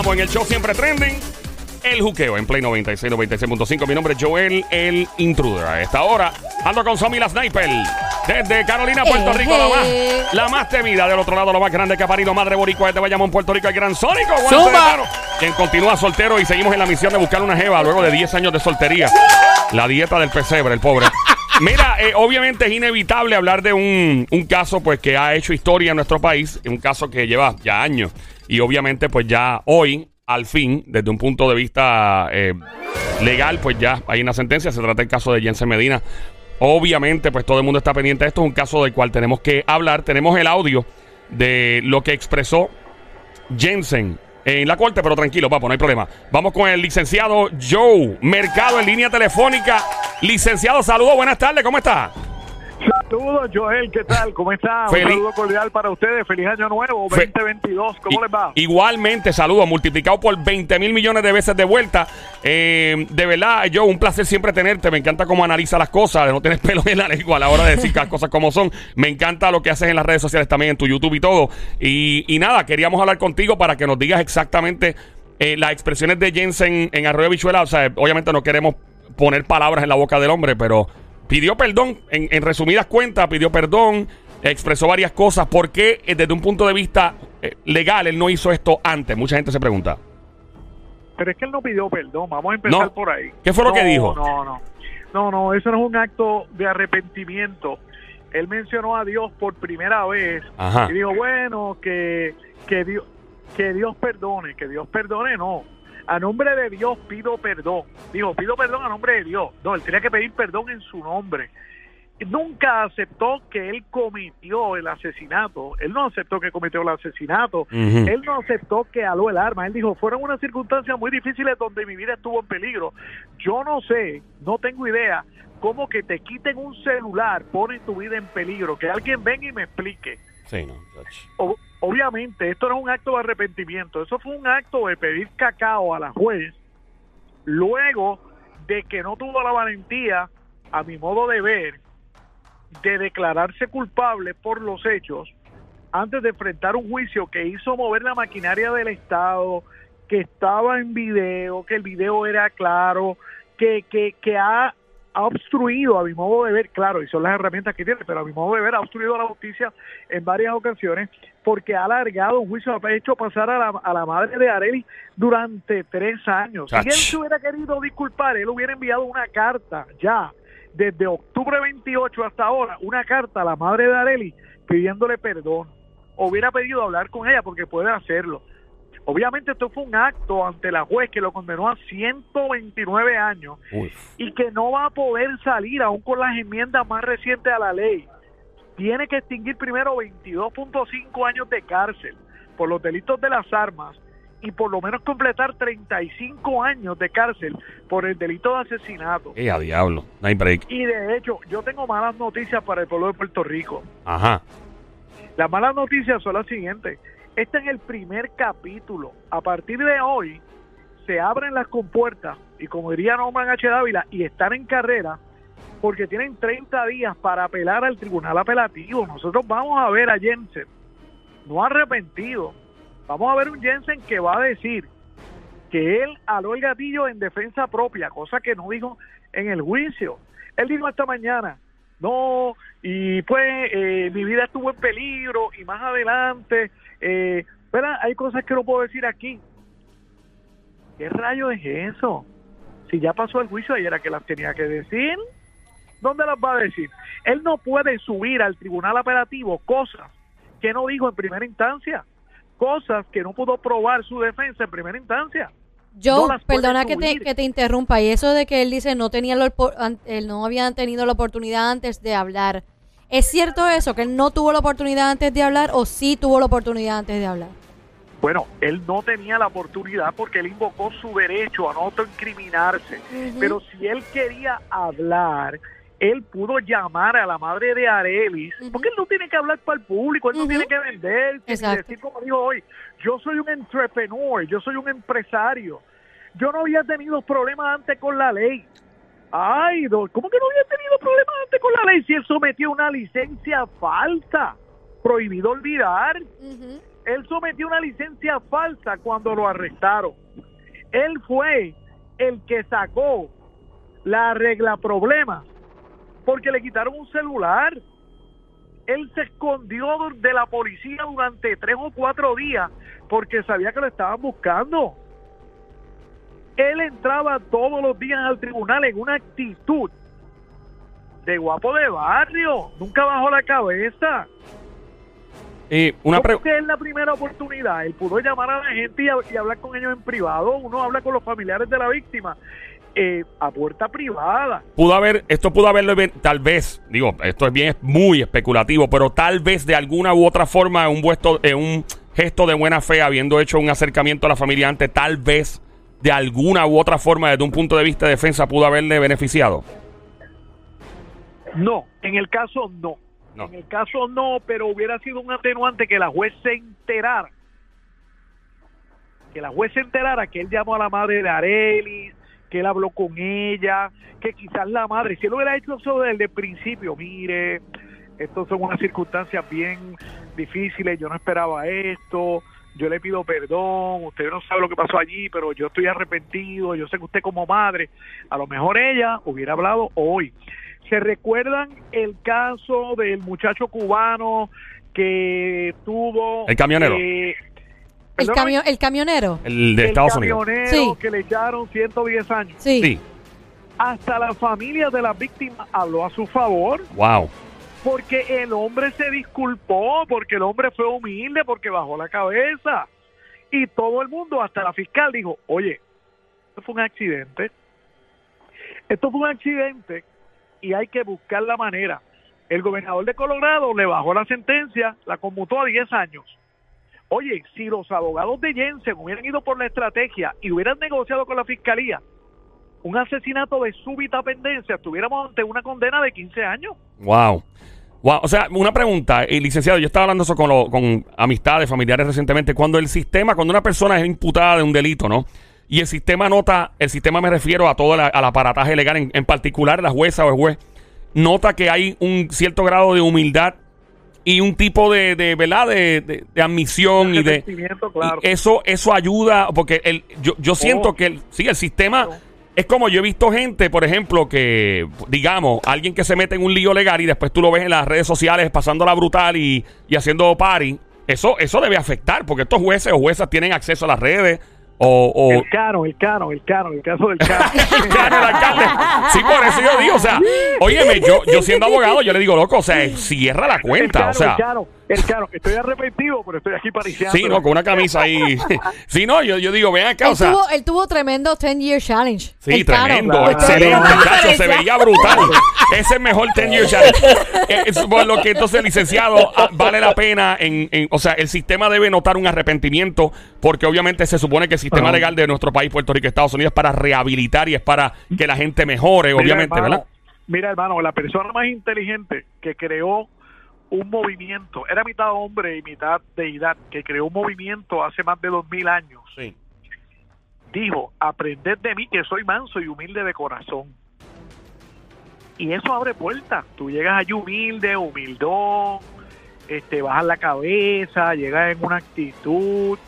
estamos en el show siempre trending. El juqueo en Play 96, 96.5. Mi nombre es Joel, el intruder. A esta hora ando con Somi la Sniper. Desde Carolina, Puerto Rico, la más, la más temida. Del otro lado, lo más grande que ha parido Madre Boricua desde Bayamón, Puerto Rico, el gran Sónico. Mano, Quien continúa soltero y seguimos en la misión de buscar una jeva luego de 10 años de soltería. La dieta del pesebre, el pobre. Mira, eh, obviamente es inevitable hablar de un, un caso pues que ha hecho historia en nuestro país, un caso que lleva ya años y obviamente pues ya hoy, al fin, desde un punto de vista eh, legal, pues ya hay una sentencia, se trata del caso de Jensen Medina. Obviamente pues todo el mundo está pendiente de esto, es un caso del cual tenemos que hablar, tenemos el audio de lo que expresó Jensen en la corte, pero tranquilo, papo, no hay problema. Vamos con el licenciado Joe Mercado en línea telefónica. Licenciado, saludos, buenas tardes, ¿cómo está? Saludos, Joel, ¿qué tal? ¿Cómo está? Feliz- Un saludo cordial para ustedes. Feliz año nuevo, Fe- 2022. ¿Cómo les va? Igualmente, saludos, multiplicado por 20 mil millones de veces de vuelta. Eh, de verdad, yo, un placer siempre tenerte. Me encanta cómo analiza las cosas, no tienes pelo en la lengua a la hora de decir las cosas como son. Me encanta lo que haces en las redes sociales también, en tu YouTube y todo. Y, y nada, queríamos hablar contigo para que nos digas exactamente eh, las expresiones de Jensen en Arroyo Bichuela. O sea, obviamente no queremos poner palabras en la boca del hombre, pero pidió perdón. En, en resumidas cuentas, pidió perdón expresó varias cosas. ¿Por qué, eh, desde un punto de vista eh, legal, él no hizo esto antes? Mucha gente se pregunta. Pero es que él no pidió perdón. Vamos a empezar No. por ahí. ¿Qué fue lo No, que dijo? No, no. No, no, eso no es un acto de arrepentimiento. Él mencionó a Dios por primera vez Ajá. y dijo, bueno, que, que, Dios, que Dios perdone, que Dios perdone, no. A nombre de Dios pido perdón. Dijo, pido perdón a nombre de Dios. No, él tenía que pedir perdón en su nombre. Nunca aceptó que él cometió el asesinato. Él no aceptó que cometió el asesinato. Él no aceptó que aló el arma. Él dijo, fueron unas circunstancias muy difíciles donde mi vida estuvo en peligro. Yo no sé, no tengo idea cómo que te quiten un celular pone tu vida en peligro. Que alguien venga y me explique. Sí, no. obviamente, esto no es un acto de arrepentimiento. Eso fue un acto de pedir cacao a la juez luego de que no tuvo la valentía, a mi modo de ver, de declararse culpable por los hechos antes de enfrentar un juicio que hizo mover la maquinaria del Estado, que estaba en video, que el video era claro, que, que, que ha, ha obstruido, a mi modo de ver, claro, y son las herramientas que tiene, pero a mi modo de ver ha obstruido la justicia en varias ocasiones porque ha alargado un juicio, ha hecho pasar a la, a la madre de Areli durante tres años. Si él se hubiera querido disculpar, él hubiera enviado una carta ya desde octubre 28 hasta ahora, una carta a la madre de Areli pidiéndole perdón. Hubiera pedido hablar con ella porque puede hacerlo. Obviamente esto fue un acto ante la juez que lo condenó a 129 años Uf. y que no va a poder salir aún con las enmiendas más recientes a la ley. Tiene que extinguir primero 22.5 años de cárcel por los delitos de las armas y por lo menos completar 35 años de cárcel por el delito de asesinato. Eh, a diablo. No hay break. Y de hecho, yo tengo malas noticias para el pueblo de Puerto Rico. Ajá. Las malas noticias son las siguientes. Este es el primer capítulo. A partir de hoy se abren las compuertas y como diría Norman H. Dávila, y están en carrera porque tienen 30 días para apelar al tribunal apelativo. Nosotros vamos a ver a Jensen, no arrepentido. Vamos a ver un Jensen que va a decir que él aló el gatillo en defensa propia, cosa que no dijo en el juicio. Él dijo esta mañana, no, y pues eh, mi vida estuvo en peligro y más adelante, eh, ¿verdad? hay cosas que no puedo decir aquí. ¿Qué rayo es eso? Si ya pasó el juicio ayer a que las tenía que decir, ¿dónde las va a decir? Él no puede subir al tribunal apelativo cosas que no dijo en primera instancia, cosas que no pudo probar su defensa en primera instancia. Joe, no las puede perdona que te, que te interrumpa. Y eso de que él dice no tenía él no habían tenido la oportunidad antes de hablar. ¿Es cierto eso? ¿Que él no tuvo la oportunidad antes de hablar o sí tuvo la oportunidad antes de hablar? Bueno, él no tenía la oportunidad porque él invocó su derecho a no autoincriminarse. Ujú. Pero si él quería hablar, él pudo llamar a la madre de Arelis, porque él no tiene que hablar para el público, él no tiene que vender, Exacto. decir como dijo hoy, yo soy un entrepreneur, yo soy un empresario. Yo no había tenido problemas antes con la ley. Ay, ¿cómo que no había tenido problemas antes con la ley si él sometió una licencia falsa? Prohibido olvidar. Él sometió una licencia falsa cuando lo arrestaron. Él fue el que sacó la regla problema porque le quitaron un celular. Él se escondió de la policía durante tres o cuatro días porque sabía que lo estaban buscando. Él entraba todos los días al tribunal en una actitud de guapo de barrio. Nunca bajó la cabeza. Y una ¿Cómo que es la primera oportunidad? Él pudo llamar a la gente y, hablar con ellos en privado. Uno habla con los familiares de la víctima eh, a puerta privada. pudo haber, esto pudo haberlo, tal vez, digo, esto es bien, muy especulativo, pero tal vez de alguna u otra forma, un, vuesto, eh, un gesto de buena fe, habiendo hecho un acercamiento a la familia antes, tal vez de alguna u otra forma, desde un punto de vista de defensa, pudo haberle beneficiado. No, en el caso no. No. En el caso no, pero hubiera sido un atenuante que la juez se enterara. Que la juez se enterara que él llamó a la madre de Arelis, que él habló con ella, que quizás la madre, si él hubiera hecho eso desde el principio, mire, estos son unas circunstancias bien difíciles, yo no esperaba esto, yo le pido perdón, usted no sabe lo que pasó allí, pero yo estoy arrepentido, yo sé que usted como madre, a lo mejor ella hubiera hablado hoy. ¿Se recuerdan el caso del muchacho cubano que tuvo... El camionero. eh, El, perdóname, camio- el camionero. El de el Estados Unidos. camionero Sí. que le echaron 110 años. Sí. Sí, Hasta la familia de la víctima habló a su favor wow. Porque el hombre se disculpó, porque el hombre fue humilde, porque bajó la cabeza. Y todo el mundo, hasta la fiscal, dijo, oye, esto fue un accidente. Esto fue un accidente y hay que buscar la manera. El gobernador de Colorado le bajó la sentencia, la conmutó a 10 años. Oye, si los abogados de Jensen hubieran ido por la estrategia y hubieran negociado con la fiscalía un asesinato de súbita pendencia, estuviéramos ante una condena de 15 años. Wow. Wow. O sea, una pregunta, eh, licenciado, yo estaba hablando eso con, lo- con amistades, familiares recientemente. Cuando el sistema, cuando una persona es imputada de un delito, ¿no? Y el sistema nota, el sistema me refiero a todo la- al aparataje legal, en, en particular la jueza o el juez, nota que hay un cierto grado de humildad y un tipo de, de ¿verdad? De, de- de admisión y de... Claro. y eso, eso ayuda, porque el, yo, yo siento Oh. que el, sí, el sistema. Es como yo he visto gente, por ejemplo, que, digamos, alguien que se mete en un lío legal y después tú lo ves en las redes sociales pasándola brutal y, y haciendo party. Eso, eso debe afectar, porque estos jueces o juezas tienen acceso a las redes o... o El cano, el cano, el cano, el caso del cano. Claro, el alcalde. Sí, por eso yo digo, o sea, óyeme, yo, yo siendo abogado, yo le digo, loco, o sea, cierra la el cuenta, cano, o sea. el cano, el cano. Estoy arrepentido, pero estoy aquí pariciando. Sí, no, con una camisa ahí. Sí, no, yo, yo digo, ven acá, Él, o sea. tuvo, él tuvo tremendo 10 year challenge. Sí, El tremendo, claro. excelente, se veía brutal. Ese es el mejor 10 year challenge. Eh, es por lo que entonces, licenciado, ah, vale la pena, en, en- o sea, el sistema debe notar un arrepentimiento, porque obviamente se supone que el sistema legal de nuestro país, Puerto Rico, Estados Unidos, para rehabilitar y es para que la gente mejore, Mira, obviamente, hermano, ¿verdad? Mira, hermano, la persona más inteligente que creó un movimiento, era mitad hombre y mitad deidad, que creó un movimiento hace más de dos mil años, Sí. dijo, aprended de mí que soy manso y humilde de corazón. Y eso abre puertas. Tú llegas allí humilde, humildón, este, bajas la cabeza, llegas en una actitud.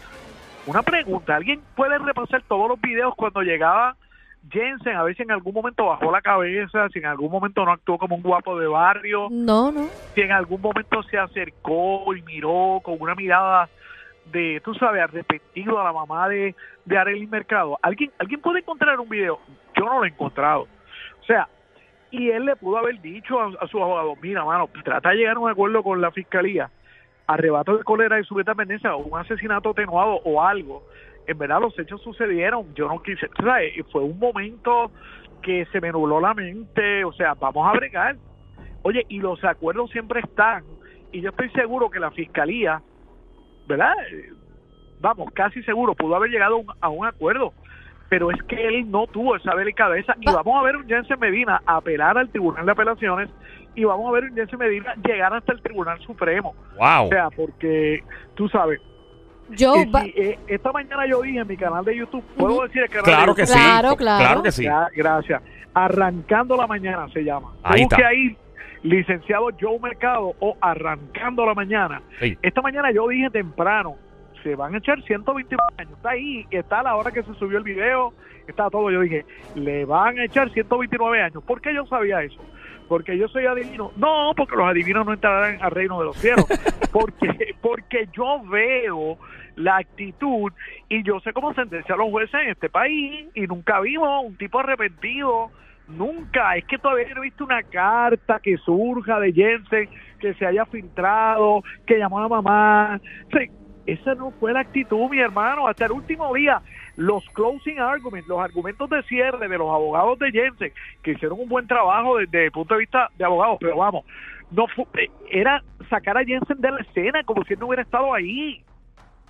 Una pregunta, ¿alguien puede repasar todos los videos cuando llegaba Jensen? A ver si en algún momento bajó la cabeza, si en algún momento no actuó como un guapo de barrio, No, no. si en algún momento se acercó y miró con una mirada de, tú sabes, arrepentido a la mamá de, de Arely Mercado. ¿Alguien, ¿Alguien puede encontrar un video? Yo no lo he encontrado. O sea, y él le pudo haber dicho a, a su abogado, mira, mano, trata de llegar a un acuerdo con la fiscalía, arrebato de cólera y subida pendencia o un asesinato atenuado o algo. En verdad los hechos sucedieron, yo no quise, ¿sabes? Y fue un momento que se me nubló la mente, o sea, vamos a bregar. Oye, y los acuerdos siempre están, y yo estoy seguro que la fiscalía, ¿verdad? Eh, Vamos, casi seguro, pudo haber llegado a un- a un acuerdo, pero es que él no tuvo esa delicadeza, y Va- vamos a ver un Jensen Medina apelar al Tribunal de Apelaciones, y vamos a ver un Jensen Medina llegar hasta el Tribunal Supremo. Wow. O sea, porque tú sabes, va- si, eh, esta mañana yo dije en mi canal de YouTube, ¿puedo decir el canal Claro de que sí. Claro, claro. Claro que sí. Ya, gracias. Arrancando la mañana se llama. Ahí Busque está. ahí, licenciado Joe Mercado o Arrancando la mañana. Sí. Esta mañana yo dije temprano se van a echar 129 años. Está ahí, está a la hora que se subió el video, está todo. Yo dije, le van a echar 129 años. ¿Por qué yo sabía eso? Porque yo soy adivino. No, porque los adivinos no entrarán al reino de los cielos. porque, porque yo veo la actitud y yo sé cómo sentenciar a los jueces en este país y nunca vimos un tipo arrepentido. Nunca, es que todavía no he visto una carta que surja de Jensen, que se haya filtrado, que llamó a la mamá. Sí, esa no fue la actitud, mi hermano. Hasta el último día, los closing arguments, los argumentos de cierre de los abogados de Jensen, que hicieron un buen trabajo desde el punto de vista de abogados, pero vamos, no fue, eh, era sacar a Jensen de la escena como si él no hubiera estado ahí.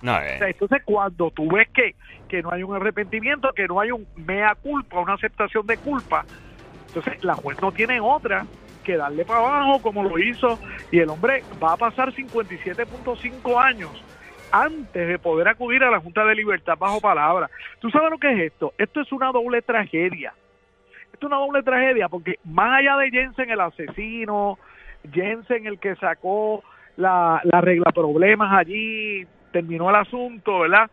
No, O sea, entonces, cuando tú ves que, que no hay un arrepentimiento, que no hay un mea culpa, una aceptación de culpa, entonces la juez no tiene otra que darle para abajo como lo hizo y el hombre va a pasar 57.5 años antes de poder acudir a la Junta de Libertad bajo palabra. ¿Tú sabes lo que es esto? Esto es una doble tragedia. Esto es una doble tragedia porque más allá de Jensen el asesino, Jensen el que sacó la, la regla problemas allí, terminó el asunto, ¿verdad?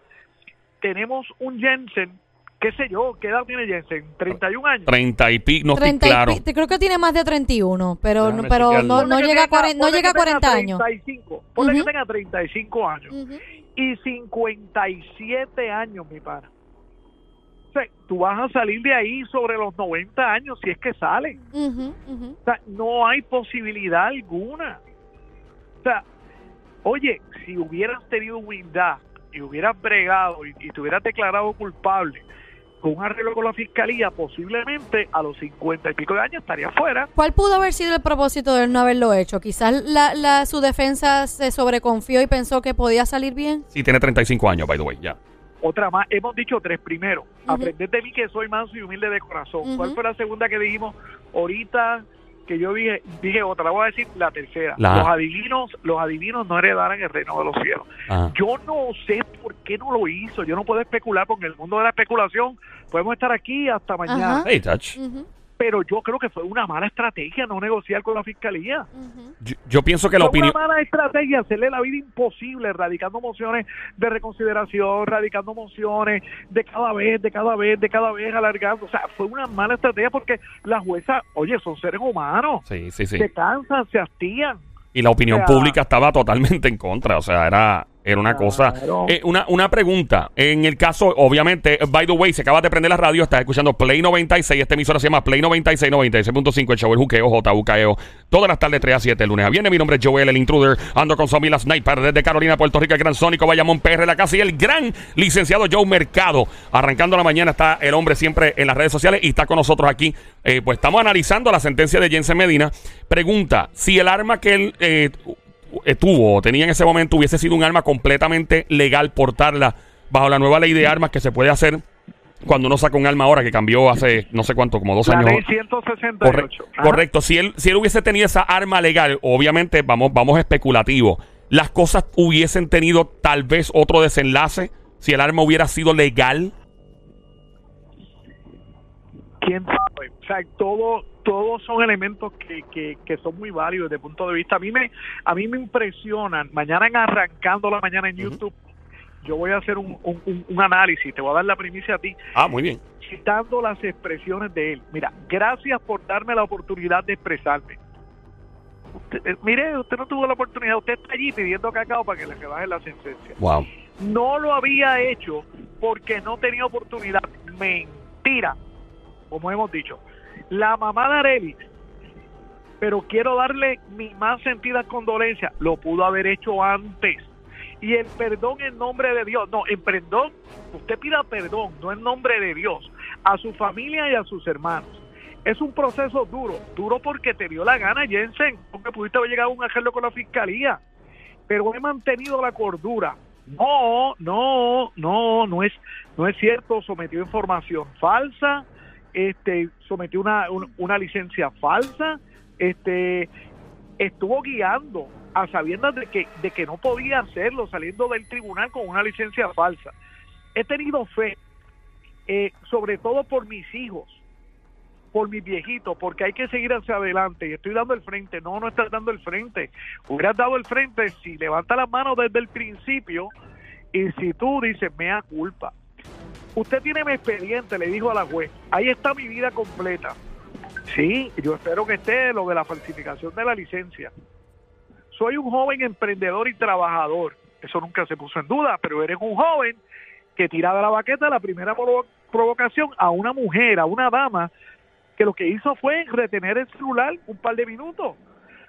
Tenemos un Jensen, qué sé yo, ¿qué edad tiene Jensen? 31 años. 30 y pico, no estoy 30 y claro. pi- creo que tiene más de 31, pero, Déjame no, pero no, no llega a tenga- 40, no llega a que tenga 40 años. 35, ponle Ujú. que tenga 35 años. Ujú. Y 57 años, mi pana. O sea, tú vas a salir de ahí sobre los 90 años si es que sale. Ujú, ujú. O sea, no hay posibilidad alguna. O sea, oye, si hubieras tenido humildad y hubieras bregado y, y te hubieras declarado culpable con un arreglo con la fiscalía, posiblemente a los 50 y pico de años estaría fuera. ¿Cuál pudo haber sido el propósito de él no haberlo hecho? Quizás la, la, su defensa se sobreconfió y pensó que podía salir bien. Sí, tiene 35 años, by the way, ya. Otra más, hemos dicho tres primero. Aprender de mí que soy manso y humilde de corazón. ¿Cuál fue la segunda que dijimos? Ahorita que yo dije, dije otra, la voy a decir la tercera. La- Los adivinos, los adivinos no heredarán el reino de los cielos. Ajá. Yo no sé por qué no lo hizo. Yo no puedo especular porque en el mundo de la especulación podemos estar aquí hasta mañana. Ajá. Hey, touch. Ujú, Pero yo creo que fue una mala estrategia no negociar con la fiscalía. Yo, yo pienso que la Fue opinión... una mala estrategia hacerle la vida imposible, radicando mociones de reconsideración, radicando mociones de cada vez, de cada vez, de cada vez, alargando. O sea, fue una mala estrategia porque las juezas, oye, son seres humanos, Sí, sí, sí. se cansan, se hastían. Y la opinión O sea- pública estaba totalmente en contra. O sea, era, era una cosa. Claro. Eh, una, una pregunta. En el caso, obviamente, by the way, se acaba de prender la radio, estás escuchando Play 96. Esta emisora se llama Play 96, 96.5, el show El Juqueo, JUKEO. Todas las tardes, 3 a 7, el lunes a viernes. Mi nombre es Joel, el intruder. Ando con la sniper desde Carolina, Puerto Rico, el gran Sónico, Bayamón, PR, la casa y el gran licenciado Joe Mercado. Arrancando la mañana está el hombre siempre en las redes sociales y está con nosotros aquí. Eh, pues estamos analizando la sentencia de Jensen Medina. Pregunta: si el arma que él eh, tuvo o tenía en ese momento hubiese sido un arma completamente legal portarla bajo la nueva ley de armas que se puede hacer cuando uno saca un arma ahora que cambió hace no sé cuánto, como dos La años. ley 168. Correcto, Ajá. correcto. Si él, si él hubiese tenido esa arma legal, obviamente vamos, vamos especulativo. Las cosas hubiesen tenido tal vez otro desenlace si el arma hubiera sido legal. quién sabe. O sea, todo, todos son elementos que, que, que son muy válidos desde el punto de vista. A mí me, a mí me impresionan. Mañana en arrancando la mañana en. YouTube, yo voy a hacer un, un, un- un análisis. Te voy a dar la primicia a ti, Ah, muy bien. citando las expresiones de él. Mira, gracias por darme la oportunidad de expresarme. Usted- eh, mire, usted no tuvo la oportunidad. Usted está allí pidiendo cacao para que le rebaje la sentencia Wow. no lo había hecho porque no tenía oportunidad. Mentira, como hemos dicho. La mamá de Arely, pero quiero darle mi más sentida condolencia, lo pudo haber hecho antes. Y el perdón en nombre de Dios, no, en perdón, usted pida perdón, no en nombre de Dios, a su familia y a sus hermanos. Es un proceso duro, duro porque te dio la gana, Jensen, porque pudiste haber llegado a un arreglo con la fiscalía pero he mantenido la cordura. No, no, no, no es, no es cierto. Sometió información falsa, este, sometió una, un- una licencia falsa, este, estuvo guiando a sabiendas de que, de que no podía hacerlo saliendo del tribunal con una licencia falsa. He tenido fe, eh, sobre todo por mis hijos, por mis viejitos, porque hay que seguir hacia adelante. Y estoy dando el frente. No, no estás dando el frente. Hubieras dado el frente si levanta las manos desde el principio Y si tú dices, mea culpa, usted tiene mi expediente, le dijo a la juez, ahí está mi vida completa. Sí, yo espero que esté lo de la falsificación de la licencia. Soy un joven emprendedor y trabajador. Eso nunca se puso en duda, pero eres un joven que tira de la baqueta la primera provo- provocación a una mujer, a una dama, que lo que hizo fue retener el celular un par de minutos.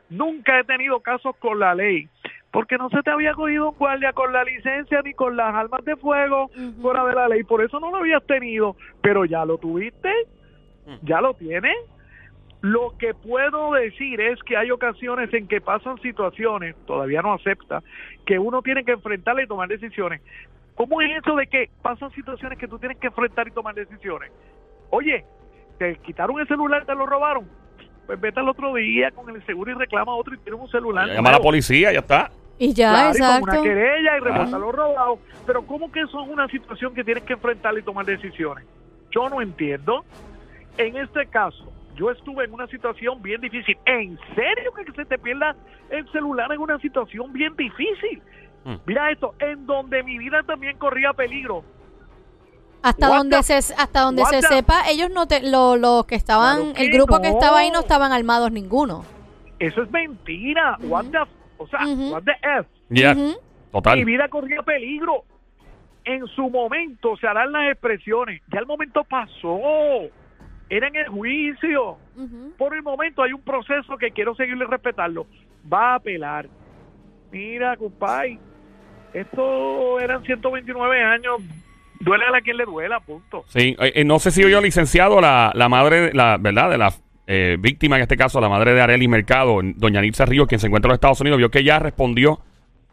Nunca he tenido casos con la ley, porque no se te había cogido un guardia con la licencia ni con las armas de fuego fuera de la ley, por eso no lo habías tenido, pero ya lo tuviste, ya lo tienes. Lo que puedo decir es que hay ocasiones en que pasan situaciones, todavía no acepta, que uno tiene que enfrentarla y tomar decisiones. ¿Cómo es eso de que pasan situaciones que tú tienes que enfrentar y tomar decisiones? Oye, te quitaron el celular, te lo robaron. Pues vete al otro día con el seguro y reclama otro y tienes un celular. Llama a la policía, ya está. Y ya, Claro, y con exacto. una querella y reportar lo robado. Pero ¿cómo que eso es una situación que tienes que enfrentar y tomar decisiones? Yo no entiendo. En este caso, yo estuve en una situación bien difícil. ¿En serio que se te pierda el celular en una situación bien difícil? Hmm. Mira esto, en donde mi vida también corría peligro. Hasta What donde the- se hasta donde what se the- sepa, ellos no te, lo- los que estaban, Claro que el grupo que no. estaba ahí no estaban armados ninguno. Eso es mentira. What the, o sea, what the F. Total. Mi vida corría peligro. En su momento se harán las expresiones. Ya el momento pasó. Era en el juicio. Por el momento hay un proceso que quiero seguirle respetarlo. Va a apelar. Mira, compadre, esto eran 129 años. Duele a quien le duela, punto. Sí, eh, eh, no sé si yo licenciado la, la madre, la verdad, de la eh, víctima en este caso, la madre de Arely Mercado, doña Nitza Ríos, quien se encuentra en los Estados Unidos, vio que ella respondió,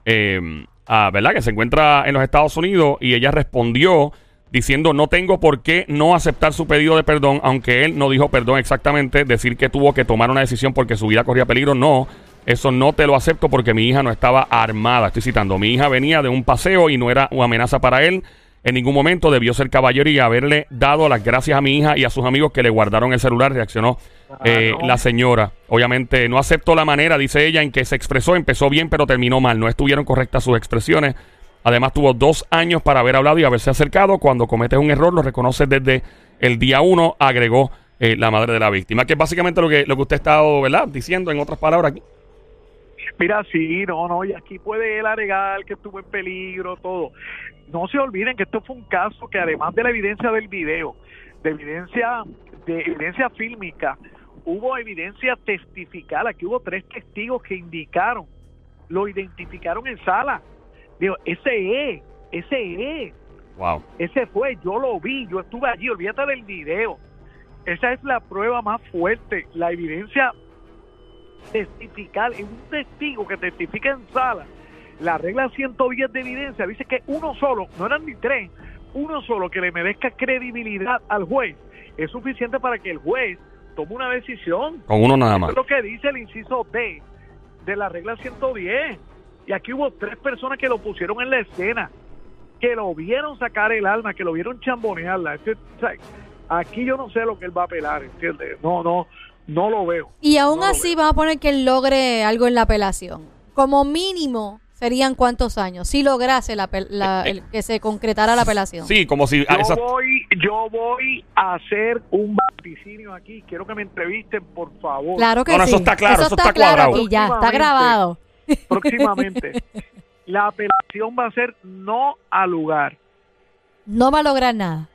eh, a, ¿verdad? Que se encuentra en los Estados Unidos y ella respondió diciendo no tengo por qué no aceptar su pedido de perdón, aunque él no dijo perdón exactamente, decir que tuvo que tomar una decisión porque su vida corría peligro, no. Eso no te lo acepto porque mi hija no estaba armada. Estoy citando, mi hija venía de un paseo y no era una amenaza para él. En ningún momento debió ser caballero y haberle dado las gracias a mi hija y a sus amigos que le guardaron el celular, reaccionó eh, Claro. la señora. Obviamente no acepto la manera, dice ella, en que se expresó. Empezó bien, pero terminó mal. No estuvieron correctas sus expresiones. Además tuvo dos años para haber hablado y haberse acercado. Cuando cometes un error, lo reconoces desde el día uno, agregó eh, la madre de la víctima. Que es básicamente lo que, lo que usted ha estado ¿verdad? diciendo, en otras palabras, aquí. Mira, sí, no, no, y aquí puede él alegar que estuvo en peligro, todo. No se olviden que esto fue un caso que además de la evidencia del video, de evidencia, de evidencia fílmica, hubo evidencia testifical. Aquí hubo tres testigos que indicaron, lo identificaron en sala. Digo, ese es, ese es, Wow. ese fue, yo lo vi, yo estuve allí, olvídate del video. Esa es la prueba más fuerte, la evidencia testificar, es un testigo que testifica en sala. La regla 110 de evidencia dice que uno solo, no eran ni tres, uno solo que le merezca credibilidad al juez es suficiente para que el juez tome una decisión. Con uno nada Eso más. es lo que dice el inciso B de la regla 110. Y aquí hubo tres personas que lo pusieron en la escena, que lo vieron sacar el alma, que lo vieron chambonearla. Este- o sea, aquí yo no sé lo que él va a apelar, ¿entiendes? No, no, no lo veo. Y aún No así vamos a poner que él logre algo en la apelación. Como mínimo serían cuántos años si lograse la, apel- la- el- que se concretara la apelación. Sí, como si... ah, Yo esa- voy, yo voy a hacer un vaticinio aquí. Quiero que me entrevisten, por favor. Claro que No, no, sí. eso está claro, eso está claro cuadrado. aquí ya, está grabado. Próximamente. la apelación va a ser no al lugar. No va a lograr nada.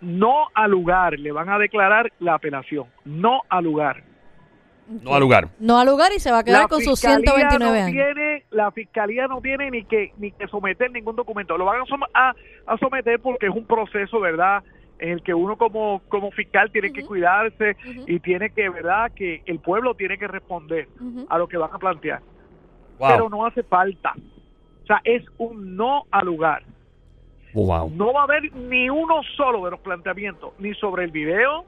No al lugar. Le van a declarar la apelación. No al lugar. No al lugar. No al lugar y se va a quedar con sus fiscalía 129 no años. Tiene, la fiscalía no tiene ni que ni que someter ningún documento. Lo van a, a- someter porque es un proceso, ¿verdad? En el que uno como, como fiscal tiene que cuidarse y tiene que, ¿verdad? Que el pueblo tiene que responder a lo que van a plantear. Wow. Pero no hace falta. O sea, es un no al lugar. wow. No va a haber ni uno solo de los planteamientos, ni sobre el video,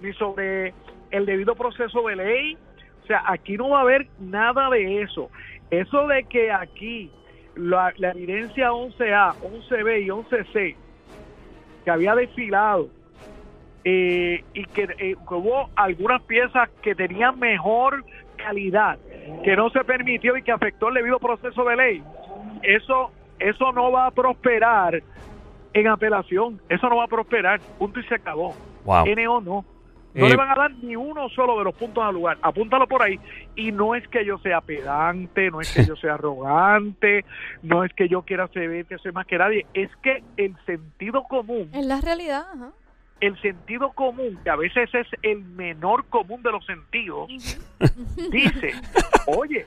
ni sobre el debido proceso de ley. O sea, aquí no va a haber nada de eso. Eso de que aquí la, la evidencia 11A, 11B y 11C que había desfilado eh, y que, eh, que hubo algunas piezas que tenían mejor calidad, que no se permitió y que afectó el debido proceso de ley. Eso eso no va a prosperar en apelación. Eso no va a prosperar. Punto y se acabó. Wow. NO no. No Eh, le van a dar ni uno solo de los puntos al lugar. Apúntalo por ahí. Y no es que yo sea pedante, no es que yo sea arrogante, no es que yo quiera ser que soy más que nadie. Es que el sentido común, Es la realidad. ajá. el sentido común, que a veces es el menor común de los sentidos, dice, oye,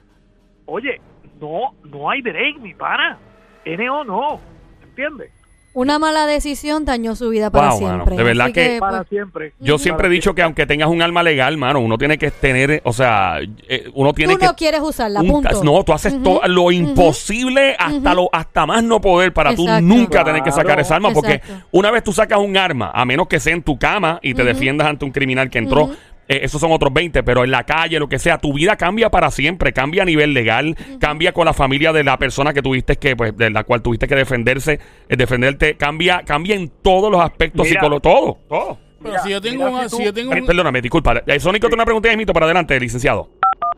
oye, no, no hay break, mi pana. NO no. ¿Entiendes? Una mala decisión dañó su vida para Wow, mano, siempre. de verdad Así que- Para pues, siempre. Yo siempre he dicho que aunque tengas un alma legal, mano, uno tiene que tener, o sea, eh, uno tiene tú que no quieres usarla, un- punto. no, tú haces todo lo imposible hasta lo hasta más no poder para tú Exacto. nunca tener que sacar esa arma porque Exacto. una vez tú sacas un arma, a menos que sea en tu cama y te defiendas ante un criminal que entró. Eh, esos son otros 20, pero en la calle, lo que sea, tu vida cambia para siempre, cambia a nivel legal, cambia con la familia de la persona que tuviste que, pues, de la cual tuviste que defenderse, eh, defenderte, cambia, cambia en todos los aspectos psicológicos, todo, todo. Pero Mira, si yo tengo, una- tú- si yo tengo Eh, un- Perdóname, disculpa. Eh, Sónico, tiene una pregunta de mito para adelante, licenciado.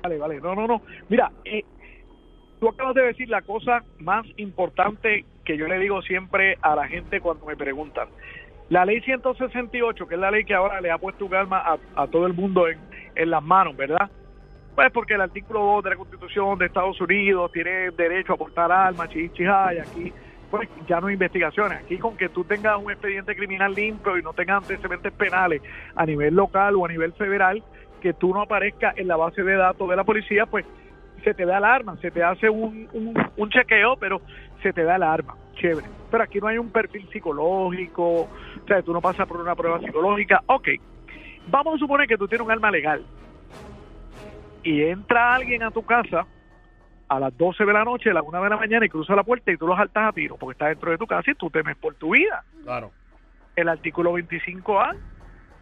Vale, vale. No, no, no. Mira, eh, tú acabas de decir la cosa más importante que yo le digo siempre a la gente cuando me preguntan. La ley 168, que es la ley que ahora le ha puesto un arma a, a todo el mundo en, las manos, ¿verdad? Pues porque el artículo 2 de la Constitución de Estados Unidos tiene derecho a portar armas, chichijay, aquí pues ya no hay investigaciones. Aquí con que tú tengas un expediente criminal limpio y no tengas antecedentes penales a nivel local o a nivel federal, que tú no aparezcas en la base de datos de la policía, pues se te da el arma, se te hace un, un, un chequeo, pero se te da el arma. Chévere. Pero aquí no hay un perfil psicológico, o sea, tú no pasas por una prueba psicológica. Ok, vamos a suponer que tú tienes un arma legal y entra alguien a tu casa a las 12 de la noche, a las 1 de la mañana y cruza la puerta y tú lo saltas a tiro porque está dentro de tu casa y tú temes por tu vida. Claro. El artículo 25A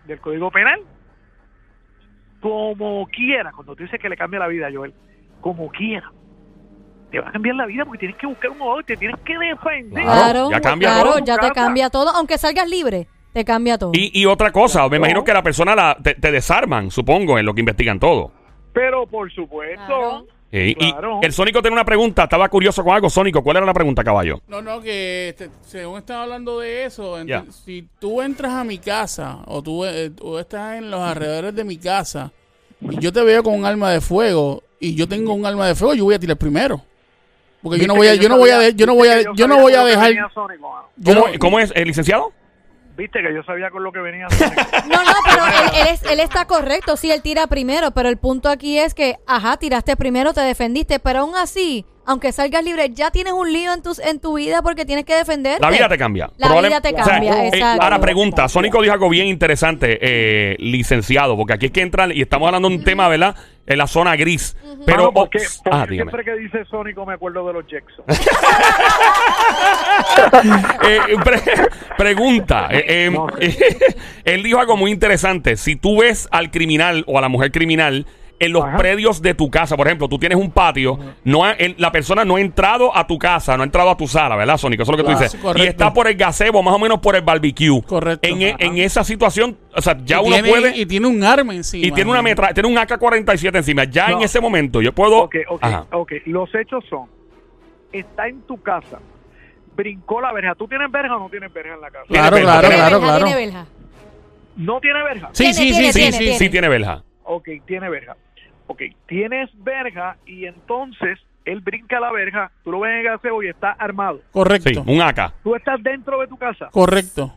del Código Penal, como quiera, cuando tú dices que le cambia la vida, Joel, como quiera, te va a cambiar la vida porque tienes que buscar un abogado y te tienes que defender. Claro, ya cambia claro, todo. ya te cambia todo. Aunque salgas libre, te cambia todo. Y, y otra cosa, me No. imagino que la persona la, te, te desarman, supongo, en lo que investigan todo. Pero por supuesto, Claro. Eh, Claro. Y el Sónico tiene una pregunta, estaba curioso con algo. Sónico, ¿cuál era la pregunta, caballo? No, no, que este, según estaba hablando de eso, si tú entras a mi casa o tú, eh, tú estás en los alrededores de mi casa y yo te veo con un arma de fuego y yo tengo un arma de fuego, yo voy a tirar primero. Porque yo no voy a, yo no voy a, yo no voy a, yo no voy a dejar, ¿Cómo, es, el licenciado? Viste que yo sabía con lo que venía. No, no, pero él, él es- él está correcto, sí, él tira primero, pero el punto aquí es que, ajá, tiraste primero, te defendiste, pero aún así, aunque salgas libre, ya tienes un lío en, tus, en tu vida porque tienes que defenderte. La vida te cambia. La Probable- vida te o sea, cambia, eh, exacto. ahora pregunta, Sónico dijo algo bien interesante, eh, licenciado, porque aquí es que entran y estamos hablando de un tema, ¿verdad? En la zona gris. Pero, Mano, porque, oh, porque ah, siempre que dice Sónico me acuerdo de los Jackson. Eh, pre- pregunta. eh, eh, No él dijo algo muy interesante. Si tú ves al criminal o a la mujer criminal en los Ajá. predios de tu casa, por ejemplo, tú tienes un patio, no ha- el- la persona no ha entrado a tu casa, no ha entrado a tu sala, ¿verdad, Sónico? Eso es lo que tú Claro, dices. correcto. Y está por el gazebo, más o menos por el barbecue. Correcto. En, e- Ajá. en esa situación, o sea, ya y uno tiene, puede. y tiene un arma encima. Y tiene una metra, tiene un AK-47 encima. Ya en No. ese momento yo puedo. Ok, ok, Ajá. ok. Los hechos son, está en tu casa, brincó la verja. ¿Tú tienes verja o no tienes verja en la casa? Claro, Tiene claro, verja. Claro, claro. tiene verja. ¿No tiene verja? Sí, Tiene, sí, sí, tiene, sí, Sí, tiene, sí, sí, tiene verja. Ok, tiene verja. Ok, tienes verja y entonces él brinca la verja, tú lo ves en el gaseo y está armado. Correcto. Sí, un AK. Tú estás dentro de tu casa, Correcto.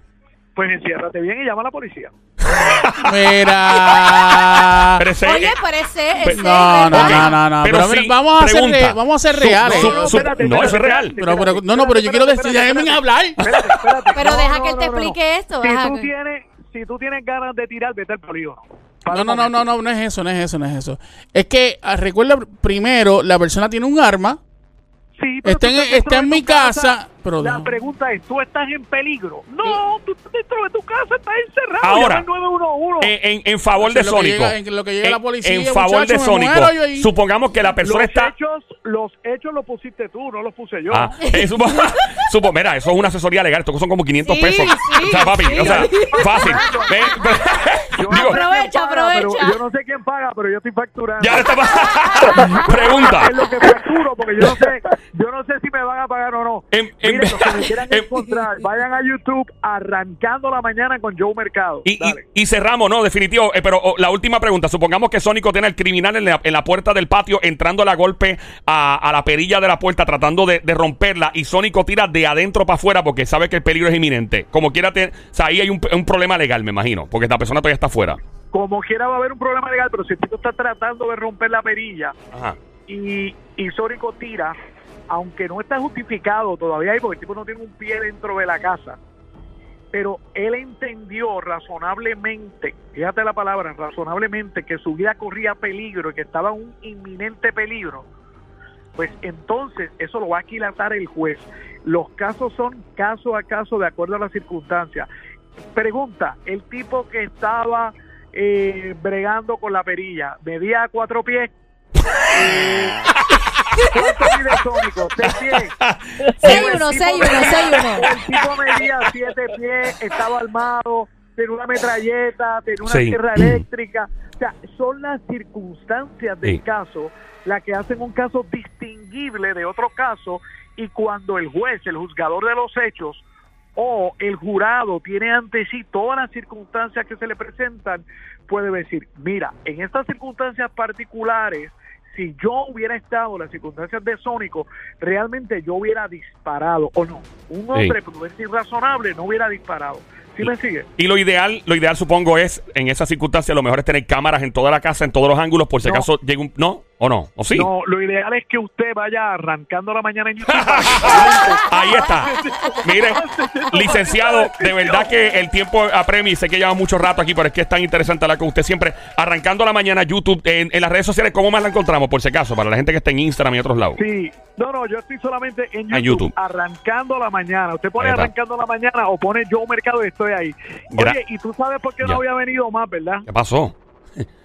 pues enciérrate bien y llama a la policía. Mira. Pero ese- Oye, eh, parece... No, no, no, no, no. Pero Pero, sí, vamos a ser, pregunta. re- vamos a ser reales. su- No, su- espérate, no, espérate, eso es real. Pero, pero, espérate, no, no, pero yo quiero decir, déjenme hablar. Espérate, espérate. Pero No, deja no, que él te no, no, no. explique esto. Si tú tienes, si tú tienes ganas de tirar, vete al polígono. No, no, no, no, no, no es eso, no es eso, no es eso. Es que, ah, recuerda, primero, la persona tiene un arma, Sí, pero está en, está en mi casa, Pero La no. pregunta es, ¿tú estás en peligro? No, tú estás dentro de tu casa, estás encerrado. Ahora, llama al 911. En, en- en favor de Sónico. llega- en lo que llega la En- policía, En favor muchacho, de Sónico. Supongamos que la persona los está. hechos, los hechos los pusiste tú, no los puse yo. Ah, eh, supo- supo- mira, eso es una asesoría legal. Esto son como 500 Sí, pesos. sí, o sea, papi, sí. o sea, fácil. Yo digo, Aprovecha, aprovecha. yo no sé quién paga, pero yo estoy facturando. ya está Pregunta. Es lo que facturo, porque yo no sé, yo no sé si me van a pagar o no. En- en- Miren, los que me quieran en- encontrar, vayan a YouTube arrancando la mañana con Joe Mercado. Y, y- Dale. y cerramos, ¿no? Definitivo. Eh, pero oh, la última pregunta. Supongamos que Sónico tiene al criminal en la, en la puerta del patio, entrando a la golpe a, a la perilla de la puerta, tratando de, de romperla. Y Sónico tira de adentro para afuera porque sabe que el peligro es inminente. Como quiera, te- o sea, ahí hay un, un problema legal, me imagino. Porque esta persona todavía está afuera. Como quiera va a haber un problema legal, pero si el tipo está tratando de romper la perilla Ajá. y, y Sónico tira, aunque no está justificado todavía ahí, porque el tipo no tiene un pie dentro de la casa, pero él entendió razonablemente, fíjate la palabra, razonablemente, que su vida corría peligro y que estaba un inminente peligro, pues entonces eso lo va a aquilatar el juez. Los casos son caso a caso de acuerdo a las circunstancias. Pregunta, el tipo que estaba eh, bregando con la perilla, medía cuatro pies. Eh, ¿Cuánto mide Sónico? ¿Seis pies? Seis El uno, tipo seis uno, medía- seis uno. El tipo medía siete pies, estaba armado, tenía una metralleta, tenía una Sí. sierra eléctrica. O sea, son las circunstancias del Sí. caso las que hacen un caso distinguible de otro caso y cuando el juez, el juzgador de los hechos o el jurado tiene ante sí todas las circunstancias que se le presentan, puede decir, mira, en estas circunstancias particulares, si yo hubiera estado en las circunstancias de Sónico, realmente yo hubiera disparado, o no, un hombre prudente y razonable no hubiera disparado. ¿Sí me sigue? Y lo ideal, lo ideal supongo es, en esas circunstancias, lo mejor es tener cámaras en toda la casa, en todos los ángulos, por si No. acaso llega un... ¿No? ¿O no? ¿O sí? No, lo ideal es que usted vaya arrancando la mañana en YouTube. Ahí está. Miren, licenciado, de verdad que el tiempo apremia y sé que lleva mucho rato aquí, pero es que es tan interesante hablar con usted siempre. Arrancando la mañana YouTube, en, en las redes sociales, ¿cómo más la encontramos? Por si acaso, para la gente que está en Instagram y otros lados. Sí, no, no, yo estoy solamente en YouTube, arrancando la mañana. Usted pone arrancando la mañana o pone yo mercado y estoy ahí. Gra- Oye, y tú sabes por qué Ya. no había venido más, ¿verdad? ¿Qué pasó?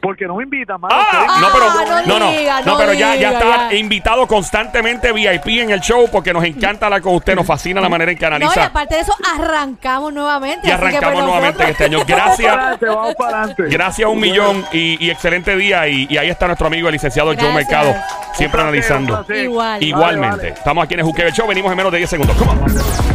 Porque no me invitan más. Ah, no, pero, Ah, no, no no, diga, no, no pero ya, está ya. invitado constantemente VIP en el show porque nos encanta hablar con usted, nos fascina la manera en que No, y analiza aparte de eso, arrancamos nuevamente. y así que arrancamos pues nuevamente este año. Gracias. vamos para adelante. Gracias a un millón y, y excelente día. Y, y ahí está nuestro amigo el licenciado Joe Gracias. Mercado, siempre placer, analizando. Igual. Igualmente. Vale, vale. Estamos aquí en el Show. Venimos en menos de 10 segundos. Come on.